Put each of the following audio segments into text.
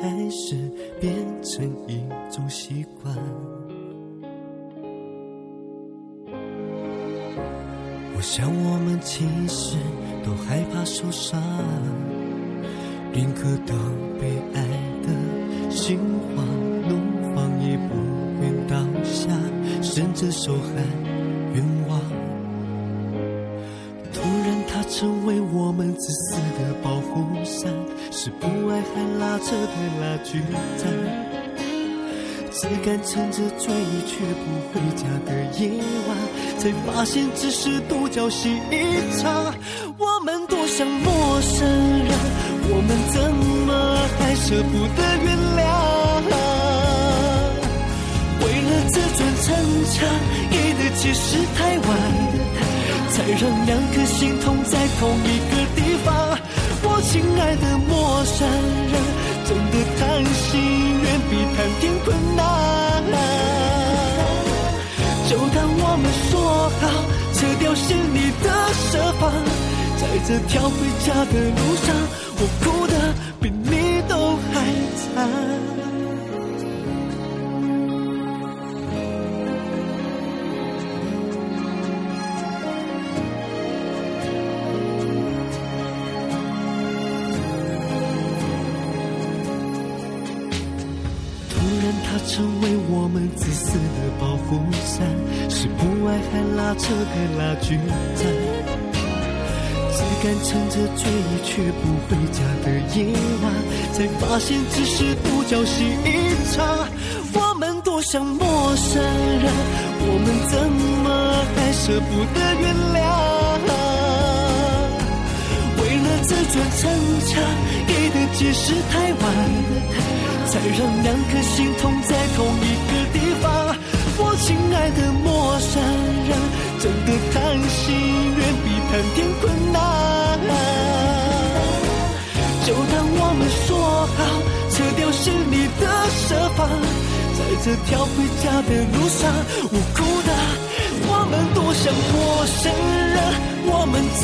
开始变成一种习惯。我想我们其实都害怕受伤，宁可当被爱的心慌怒放，也不愿倒下，甚至受害愿望。突然，它成为我们自私的保护伞，是不还拉扯的拉锯战。只敢趁着醉意却不回家的夜晚，才发现只是独角戏一场。我们多像陌生人，我们怎么还舍不得原谅？为了自尊逞强，给的解释太晚，才让两颗心痛在同一个地方。亲爱的陌生人，真的谈心远比谈天困难。就当我们说好，扯掉心里的设防，在这条回家的路上，我哭的比你都还惨。成为我们自私的保护伞，是不爱还拉扯的拉锯战。只敢趁着醉意却不回家的夜晚，才发现只是独角戏一场。我们多像陌生人，我们怎么还舍不得原谅？为了自尊逞强，给的解释太晚。才让两颗心痛在同一个地方。我亲爱的陌生人，真的谈心远比谈天困难。就当我们说好，撤掉心里的设防，在这条回家的路上，我哭的，我们多像陌生人，我们怎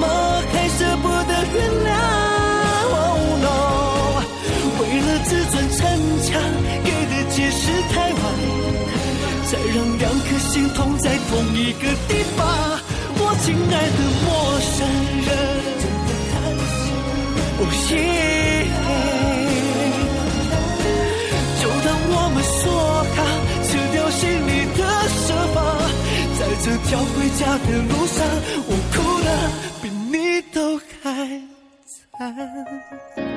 么还舍不得原谅？太晚，再让两颗心痛在同一个地方。我亲爱的陌生人，哦耶！就当我们说好，撤掉心里的设防，在这条回家的路上，我哭的比你都还惨。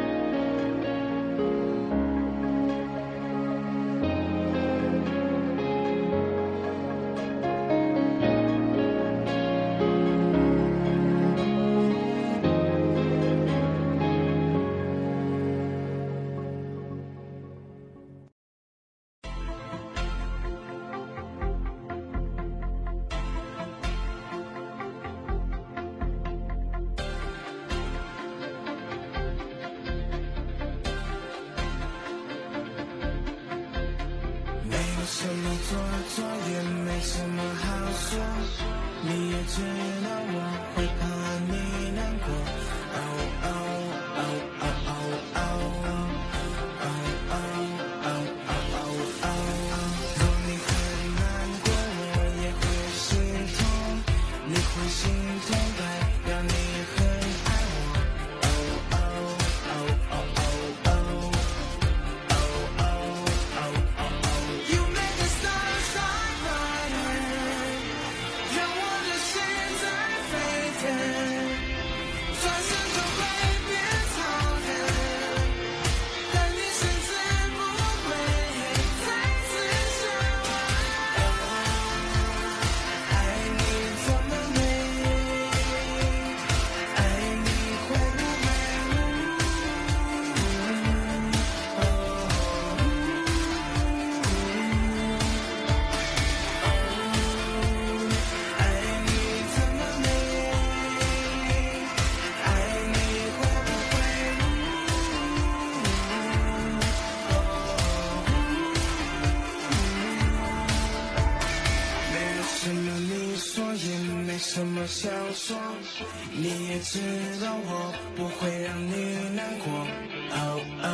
你也知道我不会让你难过，哦哦。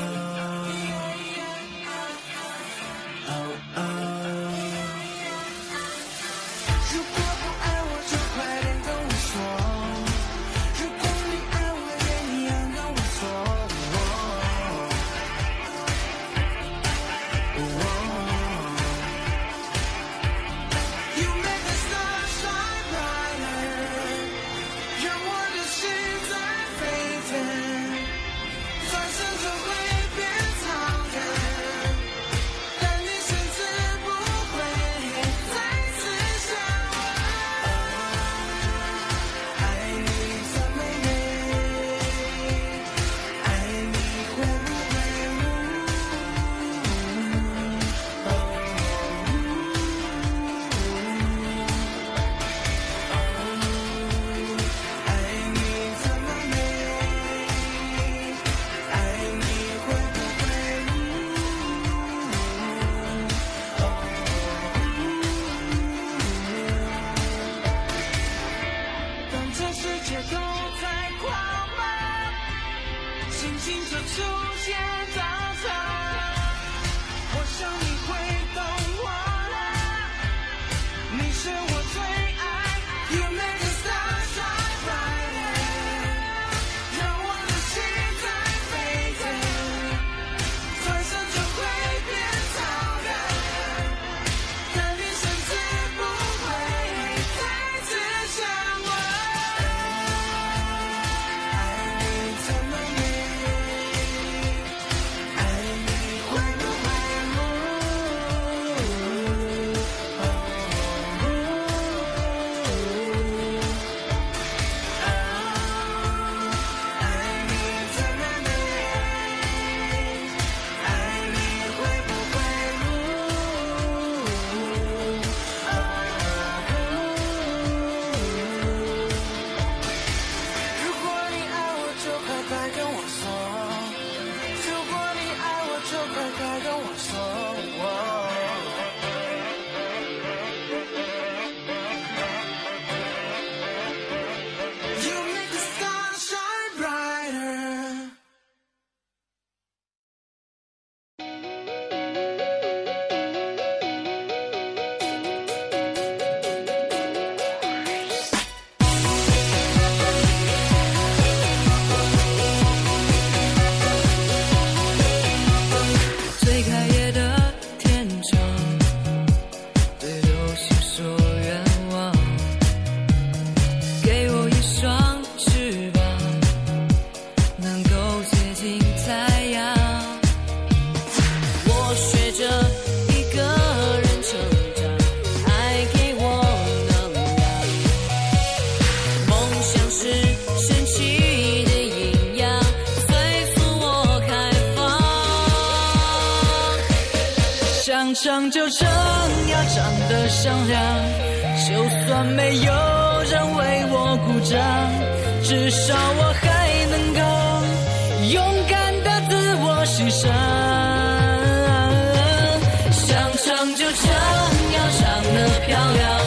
想唱就唱要唱得响亮就算没有人为我鼓掌至少我还能够勇敢的自我欣赏想唱就唱要唱得漂亮。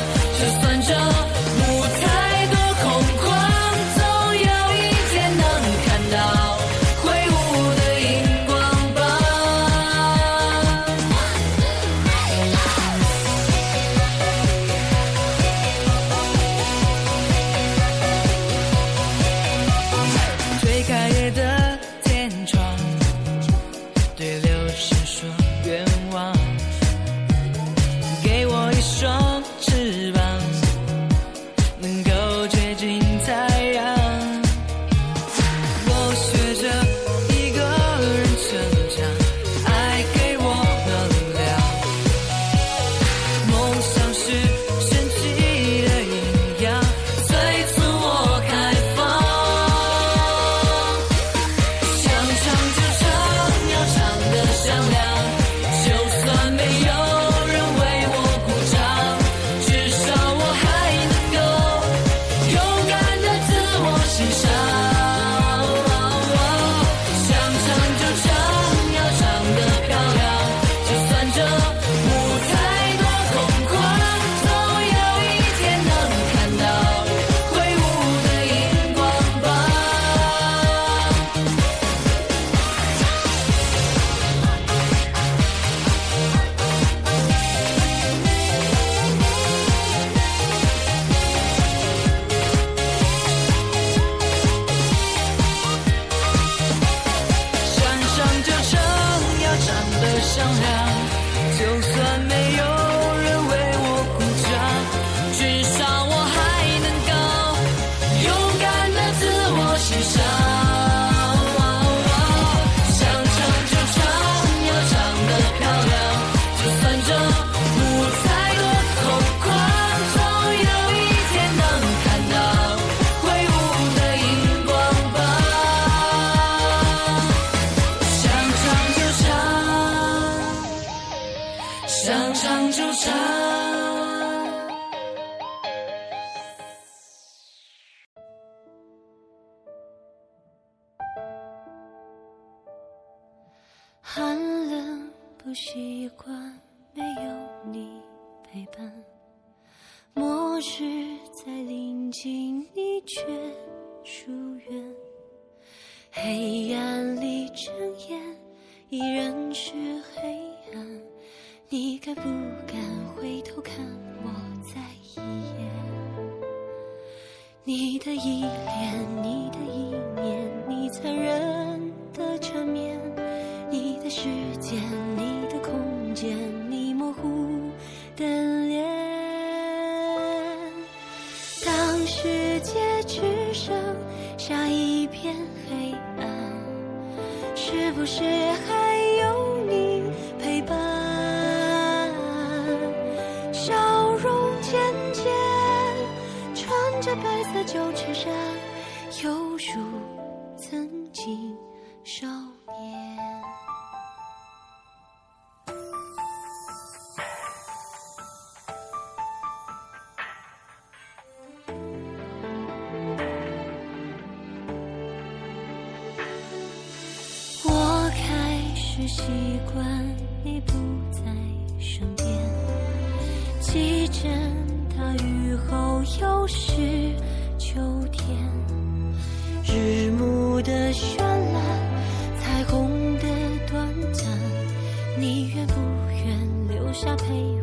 寒冷不习惯没有你陪伴，末日在临近你却疏远，黑暗里睁眼依然是黑暗，你敢不敢回头看我再一眼？你的依恋，你的依白色旧衬衫，犹如曾经少年。我开始习惯你不在身边，记着大雨后又是下陪